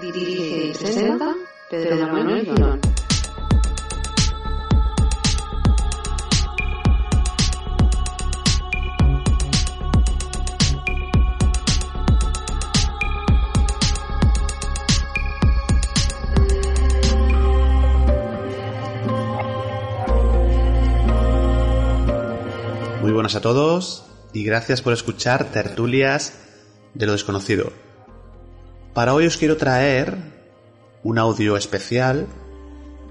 Dirige y presenta Pedro Manuel Girón. Muy buenas a todos y gracias por escuchar Tertulias de lo Desconocido. Para hoy os quiero traer un audio especial,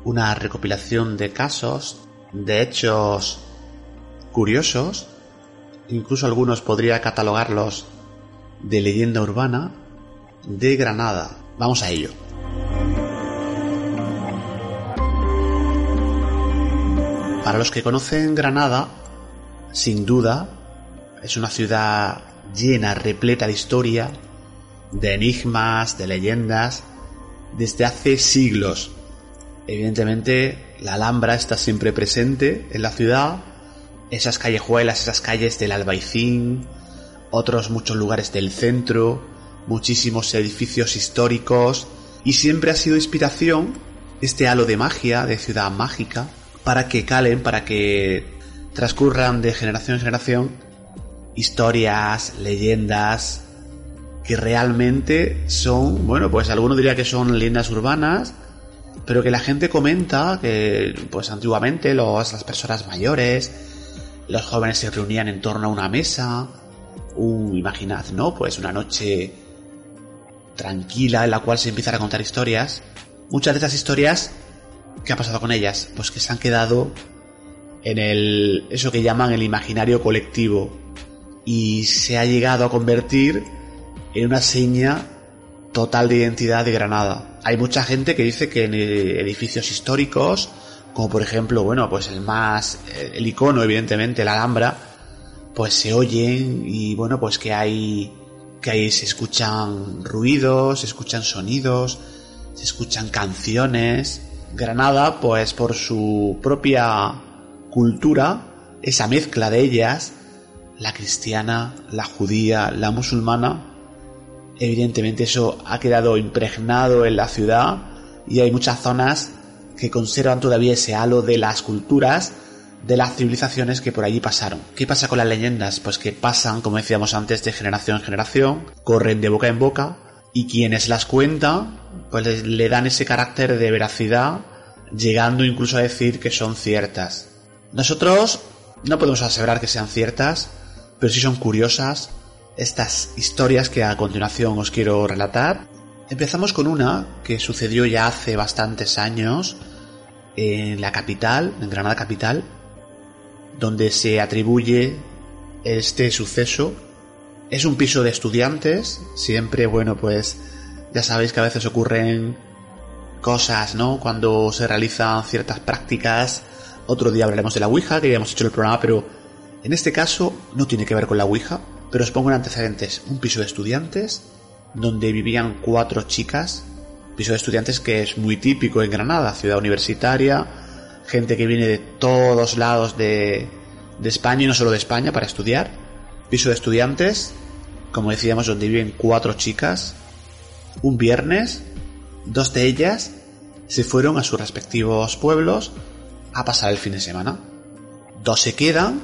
una recopilación de casos, de hechos curiosos, incluso algunos podría catalogarlos de leyenda urbana, de Granada. Vamos a ello. Para los que conocen Granada, sin duda, es una ciudad llena, repleta de historia, de enigmas, de leyendas, desde hace siglos. Evidentemente, la Alhambra está siempre presente en la ciudad, esas callejuelas, esas calles del Albaicín, otros muchos lugares del centro, muchísimos edificios históricos, y siempre ha sido inspiración este halo de magia, de ciudad mágica, para que calen, para que transcurran de generación en generación historias, leyendas, que realmente son, bueno, pues algunos diría que son leyendas urbanas, pero que la gente comenta que, pues antiguamente los, las personas mayores, los jóvenes se reunían en torno a una mesa, un, imaginad, ¿no? Pues una noche tranquila en la cual se empiezan a contar historias. Muchas de esas historias, ¿qué ha pasado con ellas? Pues que se han quedado en el, eso que llaman el imaginario colectivo y se ha llegado a convertir en una seña total de identidad de Granada. Hay mucha gente que dice que en edificios históricos, como por ejemplo, bueno, pues el más, el icono, evidentemente, la Alhambra, pues se oyen y bueno, pues que hay, que ahí se escuchan ruidos, se escuchan sonidos, se escuchan canciones. Granada, pues por su propia cultura, esa mezcla de ellas, la cristiana, la judía, la musulmana, evidentemente eso ha quedado impregnado en la ciudad y hay muchas zonas que conservan todavía ese halo de las culturas, de las civilizaciones que por allí pasaron. ¿Qué pasa con las leyendas? Pues que pasan, como decíamos antes, de generación en generación, corren de boca en boca y quienes las cuentan, pues le dan ese carácter de veracidad, llegando incluso a decir que son ciertas. Nosotros no podemos asegurar que sean ciertas, pero sí son curiosas estas historias que a continuación os quiero relatar. Empezamos con una que sucedió ya hace bastantes años en la capital, en Granada capital, donde se atribuye este suceso. Es un piso de estudiantes, siempre, bueno, pues ya sabéis que a veces ocurren cosas, ¿no? Cuando se realizan ciertas prácticas. Otro día hablaremos de la Ouija, que ya hemos hecho el programa, pero en este caso no tiene que ver con la Ouija, pero os pongo en antecedentes. Un piso de estudiantes donde vivían cuatro chicas. Piso de estudiantes que es muy típico en Granada, ciudad universitaria. Gente que viene de todos lados de, de España y no solo de España para estudiar. Piso de estudiantes, como decíamos, donde viven cuatro chicas. Un viernes, dos de ellas se fueron a sus respectivos pueblos a pasar el fin de semana. Dos se quedan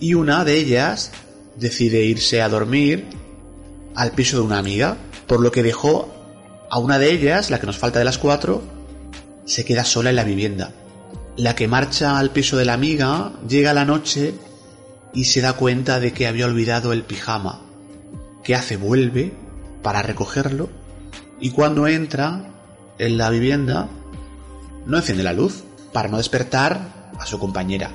y una de ellas decide irse a dormir al piso de una amiga, por lo que dejó a una de ellas, la que nos falta de las cuatro, se queda sola en la vivienda. La que marcha al piso de la amiga llega a la noche y se da cuenta de que había olvidado el pijama. ¿Qué hace? Vuelve para recogerlo y cuando entra en la vivienda no enciende la luz para no despertar a su compañera.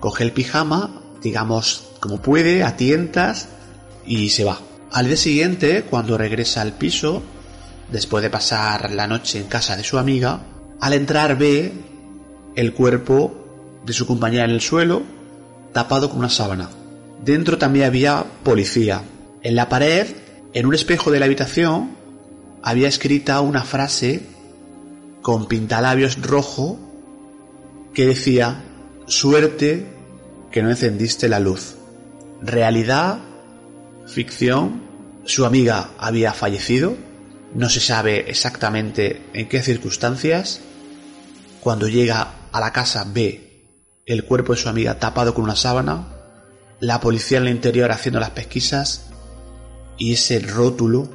Coge el pijama, digamos como puede, a tientas y se va. Al día siguiente, cuando regresa al piso, después de pasar la noche en casa de su amiga, al entrar ve el cuerpo de su compañera en el suelo, tapado con una sábana. Dentro también había policía. En la pared, en un espejo de la habitación, había escrita una frase con pintalabios rojo que decía, suerte que no encendiste la luz. Realidad, ficción, su amiga había fallecido, no se sabe exactamente en qué circunstancias. Cuando llega a la casa ve el cuerpo de su amiga tapado con una sábana, la policía en el interior haciendo las pesquisas y ese rótulo,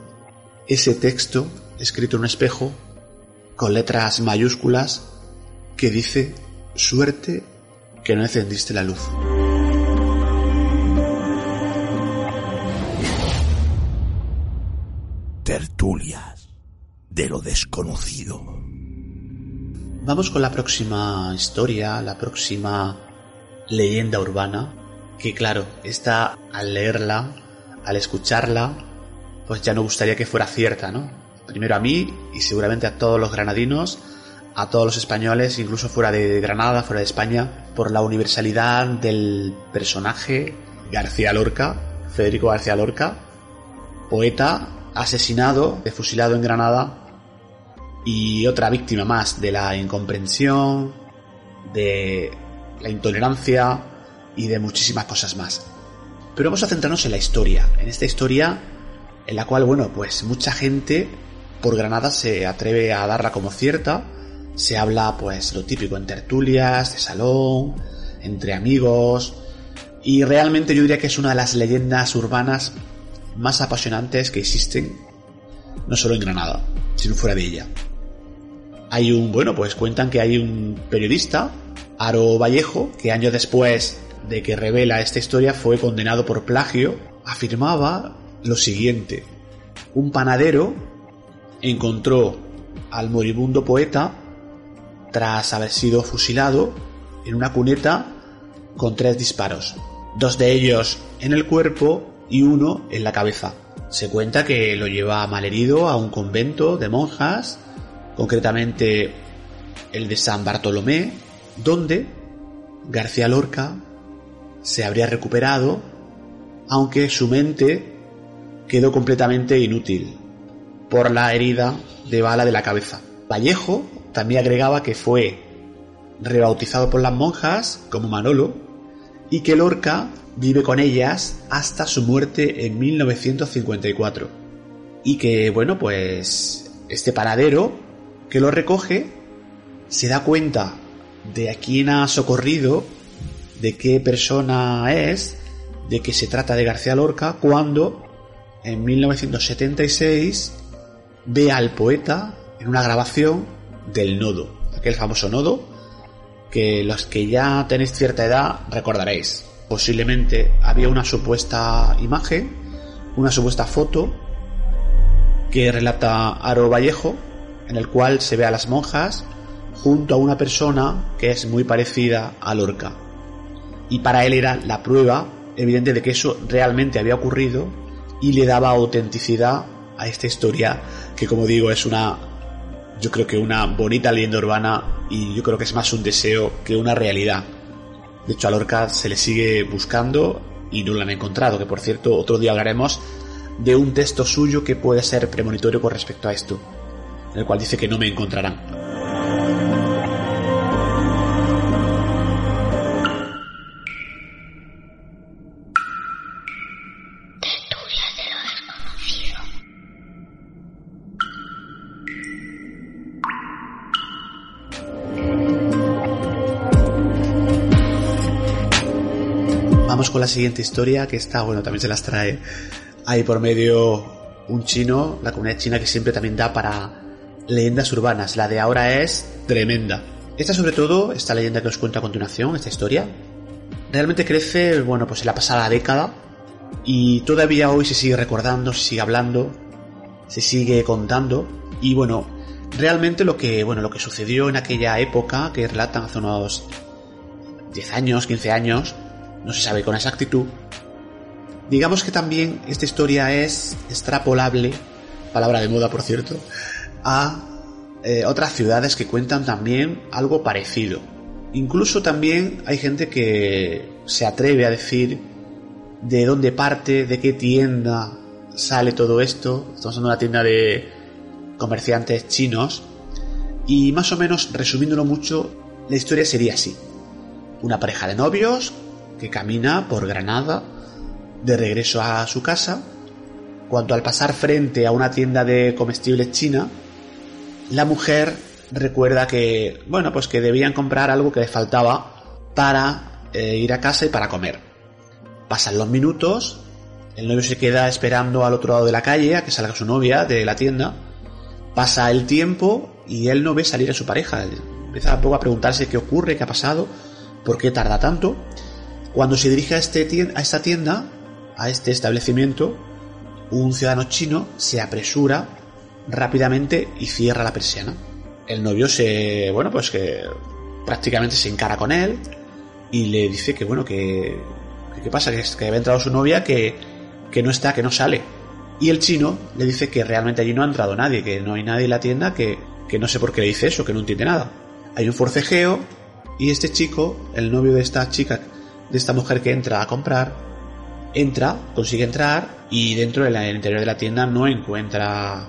ese texto escrito en un espejo con letras mayúsculas que dice suerte que no encendiste la luz. Tertulias de lo desconocido. Vamos con la próxima historia, la próxima leyenda urbana, que claro, esta al leerla, al escucharla, pues ya no gustaría que fuera cierta, ¿no? Primero a mí y seguramente a todos los granadinos, a todos los españoles, incluso fuera de Granada, fuera de España, por la universalidad del personaje García Lorca, Federico García Lorca, poeta asesinado, fusilado en Granada y otra víctima más de la incomprensión, de la intolerancia y de muchísimas cosas más. Pero vamos a centrarnos en la historia, en esta historia en la cual, bueno, pues mucha gente por Granada se atreve a darla como cierta, se habla pues lo típico en tertulias, de salón, entre amigos, y realmente yo diría que es una de las leyendas urbanas más apasionantes que existen, no solo en Granada, sino fuera de ella. Hay un, bueno, pues cuentan que hay un periodista, Aro Vallejo, que años después de que revela esta historia fue condenado por plagio, afirmaba lo siguiente. Un panadero encontró al moribundo poeta tras haber sido fusilado en una cuneta con tres disparos, dos de ellos en el cuerpo y uno en la cabeza. Se cuenta que lo lleva malherido a un convento de monjas, concretamente el de San Bartolomé, donde García Lorca se habría recuperado, aunque su mente quedó completamente inútil por la herida de bala de la cabeza. Vallejo también agregaba que fue rebautizado por las monjas como Manolo y que Lorca vive con ellas hasta su muerte en 1954. Y que, bueno, pues este panadero que lo recoge se da cuenta de a quién ha socorrido, de qué persona es, de que se trata de García Lorca, cuando en 1976 ve al poeta en una grabación del nodo, aquel famoso nodo que los que ya tenéis cierta edad recordaréis. Posiblemente había una supuesta imagen, una supuesta foto que relata Aro Vallejo, en el cual se ve a las monjas junto a una persona que es muy parecida a Lorca. Y para él era la prueba evidente de que eso realmente había ocurrido y le daba autenticidad a esta historia que como digo es una yo creo que una bonita leyenda urbana y yo creo que es más un deseo que una realidad. De hecho a Lorca se le sigue buscando y no lo han encontrado, que por cierto otro día hablaremos de un texto suyo que puede ser premonitorio con respecto a esto, en el cual dice que no me encontrarán. La siguiente historia que está, bueno, también se las trae ahí por medio un chino, la comunidad china que siempre también da para leyendas urbanas. La de ahora es tremenda. Esta sobre todo, esta leyenda que os cuento a continuación, esta historia, realmente crece, bueno, pues en la pasada década y todavía hoy se sigue recordando, se sigue hablando, se sigue contando y bueno, realmente lo que, bueno, lo que sucedió en aquella época que relatan hace unos 10 años, 15 años, no se sabe con exactitud, Digamos que también esta historia es extrapolable, palabra de moda por cierto, a eh, otras ciudades que cuentan también algo parecido. Incluso también hay gente que se atreve a decir de dónde parte, de qué tienda sale todo esto. Estamos en una tienda de comerciantes chinos. Y más o menos, resumiéndolo mucho, la historia sería así. Una pareja de novios que camina por Granada de regreso a su casa, cuando al pasar frente a una tienda de comestibles china, la mujer recuerda que, bueno, pues que debían comprar algo que le faltaba para eh, ir a casa y para comer. Pasan los minutos, el novio se queda esperando al otro lado de la calle a que salga su novia de la tienda. Pasa el tiempo y él no ve salir a su pareja. Empieza poco a preguntarse qué ocurre, qué ha pasado, por qué tarda tanto. Cuando se dirige a, este a esta tienda, a este establecimiento, un ciudadano chino se apresura rápidamente y cierra la persiana. El novio se, bueno, pues que prácticamente se encara con él y le dice que, bueno, que, ¿qué pasa? Que, que había entrado su novia, que, que no está, que no sale. Y el chino le dice que realmente allí no ha entrado nadie, que no hay nadie en la tienda, que, que no sé por qué le dice eso, que no entiende nada. Hay un forcejeo y este chico, el novio de esta chica, de esta mujer que entra a comprar, entra, consigue entrar y dentro del interior de la tienda no encuentra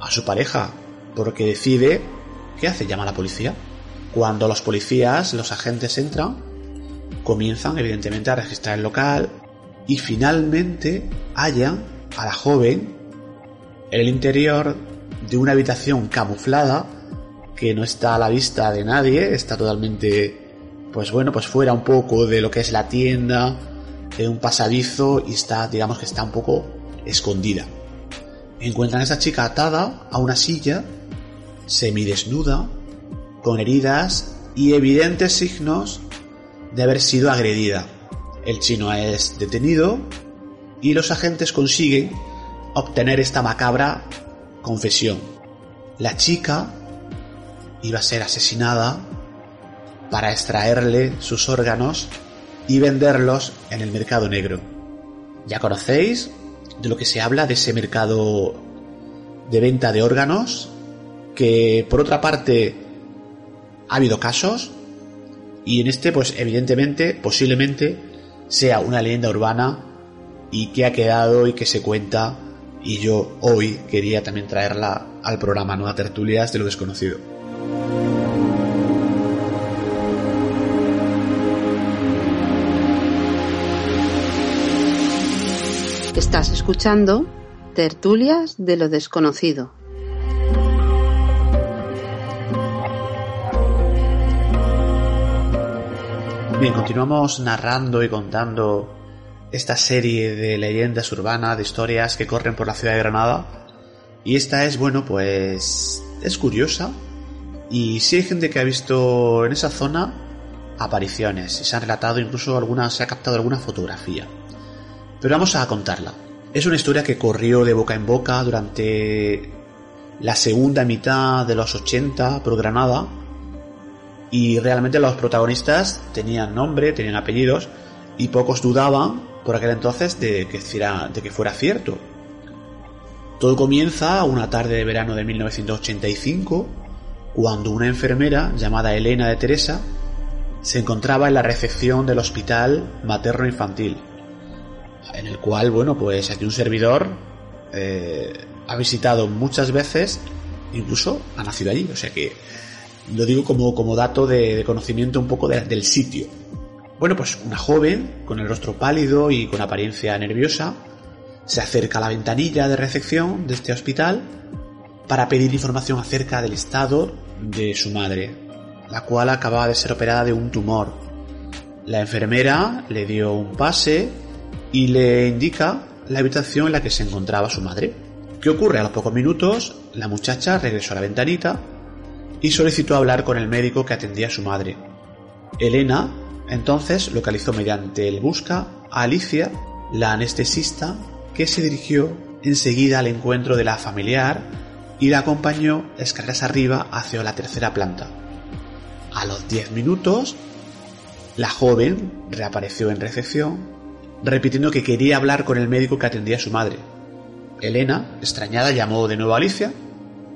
a su pareja, porque decide, ¿qué hace? Llama a la policía. Cuando los policías, los agentes entran, comienzan evidentemente a registrar el local y finalmente hallan a la joven en el interior de una habitación camuflada que no está a la vista de nadie, está totalmente, pues bueno, pues fuera un poco de lo que es la tienda, en un pasadizo y está, digamos que está un poco escondida. Encuentran a esa chica atada a una silla, semidesnuda, con heridas y evidentes signos de haber sido agredida. El chino es detenido y los agentes consiguen obtener esta macabra confesión. La chica iba a ser asesinada para extraerle sus órganos y venderlos en el mercado negro. Ya conocéis de lo que se habla de ese mercado de venta de órganos, que por otra parte ha habido casos y en este pues evidentemente posiblemente sea una leyenda urbana y que ha quedado y que se cuenta y yo hoy quería también traerla al programa Nueva Tertulias de lo desconocido. Estás escuchando Tertulias de lo desconocido. Bien, continuamos narrando y contando esta serie de leyendas urbanas, de historias que corren por la ciudad de Granada. Y esta es, bueno, pues es curiosa. Y si hay gente que ha visto en esa zona apariciones y se han relatado, incluso algunas, se ha captado alguna fotografía. Pero vamos a contarla. Es una historia que corrió de boca en boca durante la segunda mitad de los 80 por Granada y realmente los protagonistas tenían nombre, tenían apellidos y pocos dudaban por aquel entonces de que, fuera cierto. Todo comienza una tarde de verano de 1985 cuando una enfermera llamada Elena de Teresa se encontraba en la recepción del hospital materno infantil en el cual, bueno, pues aquí un servidor eh, ha visitado muchas veces, incluso ha nacido allí, o sea que lo digo como, como dato de, conocimiento un poco del sitio. Bueno, pues una joven, con el rostro pálido y con apariencia nerviosa, se acerca a la ventanilla de recepción de este hospital para pedir información acerca del estado de su madre, la cual acababa de ser operada de un tumor. La enfermera le dio un pase y le indica la habitación en la que se encontraba su madre. ¿Qué ocurre? A los pocos minutos, la muchacha regresó a la ventanita y solicitó hablar con el médico que atendía a su madre. Elena entonces localizó mediante el busca a Alicia, la anestesista, que se dirigió enseguida al encuentro de la familiar y la acompañó escaleras arriba hacia la tercera planta. A los 10 minutos, la joven reapareció en recepción repitiendo que quería hablar con el médico que atendía a su madre. Elena, extrañada, llamó de nuevo a Alicia.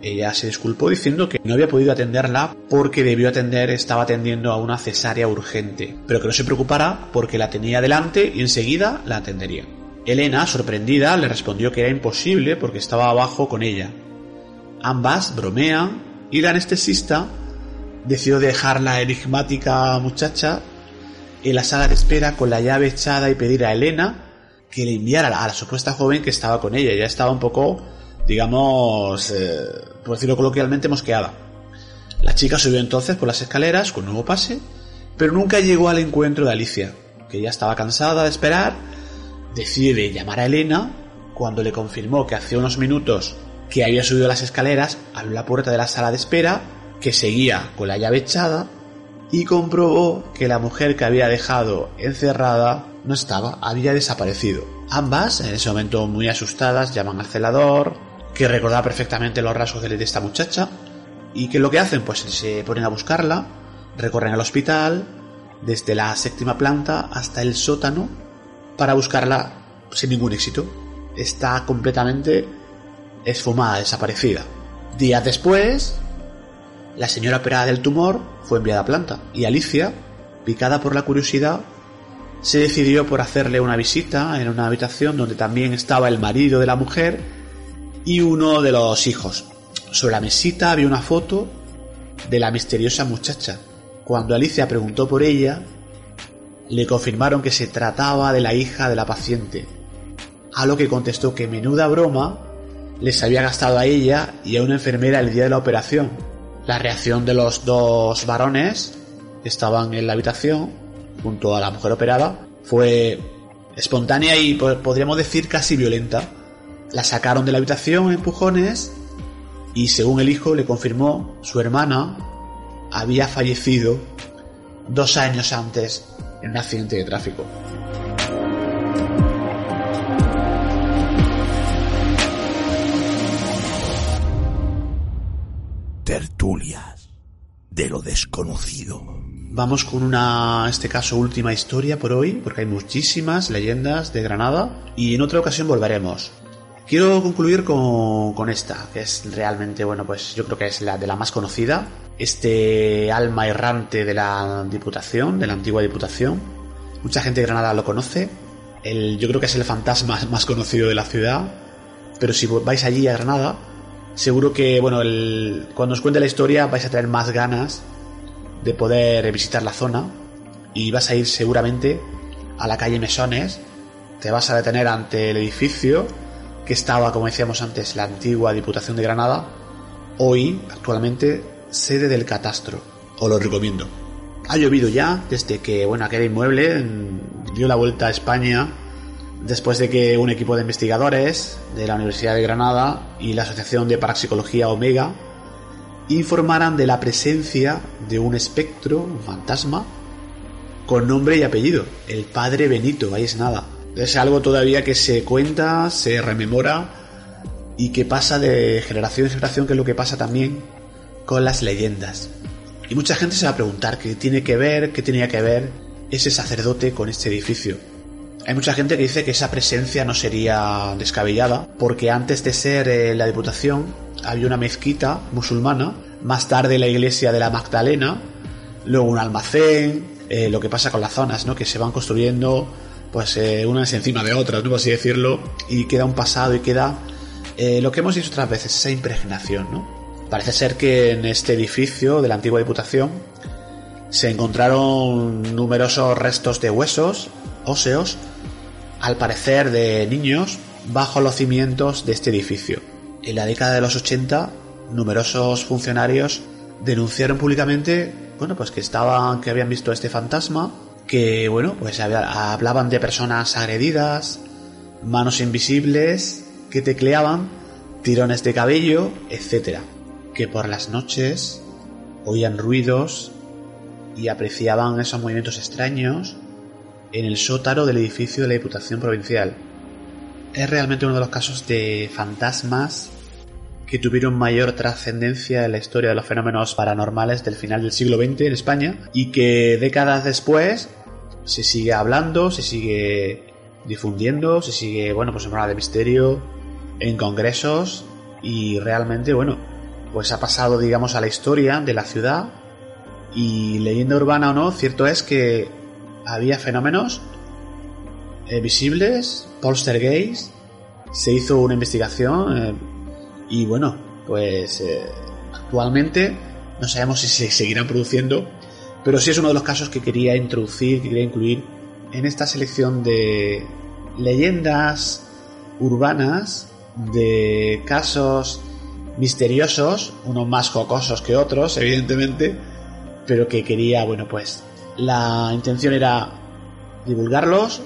Ella se disculpó diciendo que no había podido atenderla porque debió atender, estaba atendiendo a una cesárea urgente, pero que no se preocupara porque la tenía delante y enseguida la atendería. Elena, sorprendida, le respondió que era imposible porque estaba abajo con ella. Ambas bromean y la anestesista decidió dejar la enigmática muchacha en la sala de espera con la llave echada y pedir a Elena que le enviara a la supuesta joven que estaba con ella. Ya estaba un poco, digamos, eh, por decirlo coloquialmente, mosqueada. La chica subió entonces por las escaleras con nuevo pase, pero nunca llegó al encuentro de Alicia, que ya estaba cansada de esperar. Decide llamar a Elena cuando le confirmó que hace unos minutos que había subido las escaleras, abrió la puerta de la sala de espera, que seguía con la llave echada, y comprobó que la mujer que había dejado encerrada no estaba, había desaparecido. Ambas, en ese momento muy asustadas, llaman al celador, que recordaba perfectamente los rasgos de esta muchacha, y que lo que hacen, pues se ponen a buscarla, recorren al hospital, desde la séptima planta hasta el sótano, para buscarla sin ningún éxito. Está completamente esfumada, desaparecida. Días después, la señora operada del tumor fue enviada a planta y Alicia, picada por la curiosidad, se decidió por hacerle una visita en una habitación donde también estaba el marido de la mujer y uno de los hijos. Sobre la mesita había una foto de la misteriosa muchacha. Cuando Alicia preguntó por ella, le confirmaron que se trataba de la hija de la paciente, a lo que contestó que menuda broma les había gastado a ella y a una enfermera el día de la operación. La reacción de los dos varones que estaban en la habitación junto a la mujer operada fue espontánea y podríamos decir casi violenta. La sacaron de la habitación en empujones y según el hijo le confirmó, su hermana había fallecido dos años antes en un accidente de tráfico. Tertulias de lo desconocido. Vamos con una, en este caso, última historia por hoy, porque hay muchísimas leyendas de Granada y en otra ocasión volveremos. Quiero concluir con, con esta, que es realmente, bueno, pues yo creo que es la de la más conocida. Este alma errante de la Diputación, de la antigua Diputación. Mucha gente de Granada lo conoce. El, yo creo que es el fantasma más conocido de la ciudad. Pero si vais allí a Granada, seguro que, bueno, el, cuando os cuente la historia vais a tener más ganas de poder visitar la zona y vas a ir seguramente a la calle Mesones, te vas a detener ante el edificio que estaba, como decíamos antes, la antigua Diputación de Granada, hoy, actualmente, sede del catastro. Os lo recomiendo. Ha llovido ya desde que, bueno, aquel inmueble dio la vuelta a España después de que un equipo de investigadores de la Universidad de Granada y la Asociación de Parapsicología Omega informaran de la presencia de un espectro, un fantasma, con nombre y apellido, el Padre Benito, ahí es nada. Es algo todavía que se cuenta, se rememora y que pasa de generación en generación, que es lo que pasa también con las leyendas. Y mucha gente se va a preguntar qué tiene que ver, qué tenía que ver ese sacerdote con este edificio. Hay mucha gente que dice que esa presencia no sería descabellada, porque antes de ser eh, la Diputación había una mezquita musulmana, más tarde la iglesia de la Magdalena, luego un almacén, eh, lo que pasa con las zonas, ¿no? Que se van construyendo, pues, eh, unas encima de otras, ¿no? Por así decirlo, y queda un pasado y queda lo que hemos dicho otras veces, esa impregnación, ¿no? Parece ser que en este edificio de la antigua Diputación se encontraron numerosos restos de huesos, óseos, al parecer de niños, bajo los cimientos de este edificio. En la década de los 80, numerosos funcionarios denunciaron públicamente, bueno, pues que estaban, que habían visto este fantasma, que, bueno, pues hablaban de personas agredidas, manos invisibles que tecleaban, tirones de cabello, etc. Que por las noches oían ruidos y apreciaban esos movimientos extraños en el sótano del edificio de la Diputación Provincial. Es realmente uno de los casos de fantasmas que tuvieron mayor trascendencia en la historia de los fenómenos paranormales del final del siglo XX en España y que décadas después se sigue hablando, se sigue difundiendo, se sigue, bueno, pues en Hora de Misterio, en congresos y realmente, bueno, pues ha pasado, digamos, a la historia de la ciudad y leyenda urbana o no, cierto es que había fenómenos eh, visibles, poltergeist, se hizo una investigación eh, y bueno, pues eh, actualmente no sabemos si se seguirán produciendo, pero sí es uno de los casos que quería introducir, que quería incluir en esta selección de leyendas urbanas, de casos misteriosos, unos más jocosos que otros, evidentemente, pero que quería, bueno, pues la intención era divulgarlos,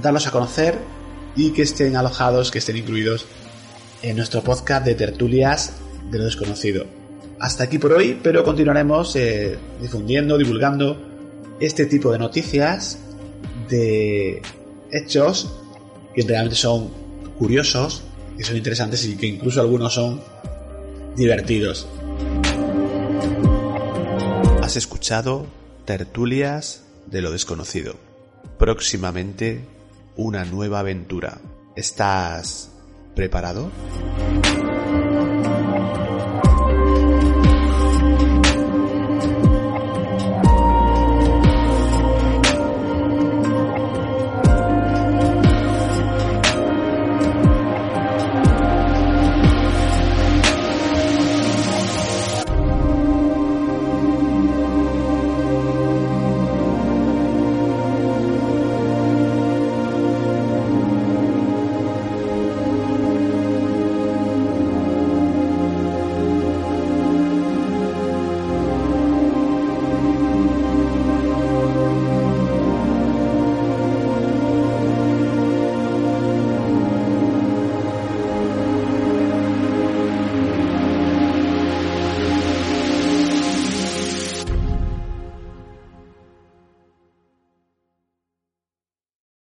darlos a conocer y que estén alojados, que estén incluidos en nuestro podcast de tertulias de lo desconocido. Hasta aquí por hoy, pero continuaremos eh, difundiendo, divulgando este tipo de noticias, de hechos que realmente son curiosos, que son interesantes y que incluso algunos son divertidos. Has escuchado Tertulias de lo desconocido. Próximamente una nueva aventura. ¿Estás preparado?